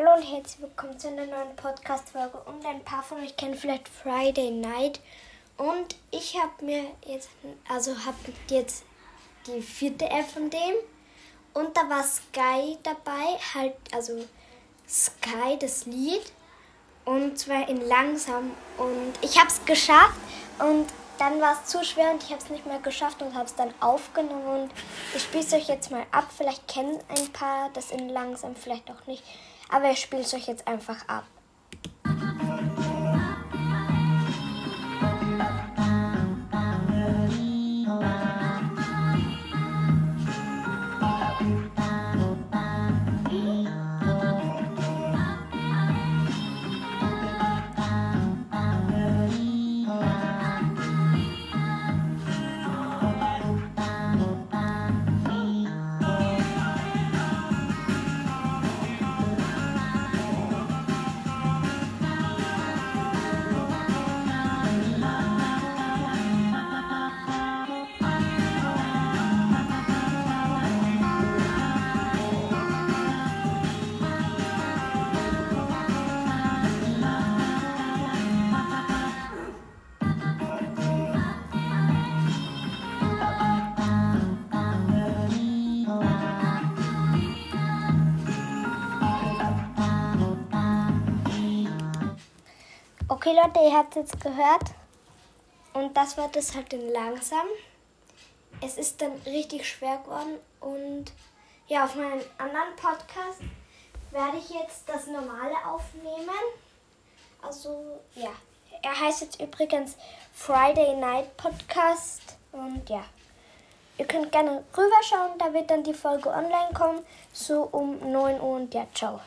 Hallo und herzlich willkommen zu einer neuen Podcast-Folge. Und ein paar von euch kennen vielleicht Friday Night. Und ich habe mir jetzt, also habe jetzt die vierte App von dem. Und da war Sky dabei, halt, also Sky, das Lied. Und zwar in langsam. Und ich habe es geschafft. Und dann war es zu schwer und ich habe es nicht mehr geschafft und habe es dann aufgenommen. Und ich spiele es euch jetzt mal ab. Vielleicht kennen ein paar das in langsam, vielleicht auch nicht. Aber ich spiele es euch jetzt einfach ab. Okay, Leute, ihr habt es jetzt gehört. Und das war das halt in langsam. Es ist dann richtig schwer geworden. Und ja, auf meinem anderen Podcast werde ich jetzt das normale aufnehmen. Also, ja. Er heißt jetzt übrigens Friday Night Podcast. Und ja. Ihr könnt gerne rüberschauen, da wird dann die Folge online kommen. So um 9 Uhr. Und ja, ciao.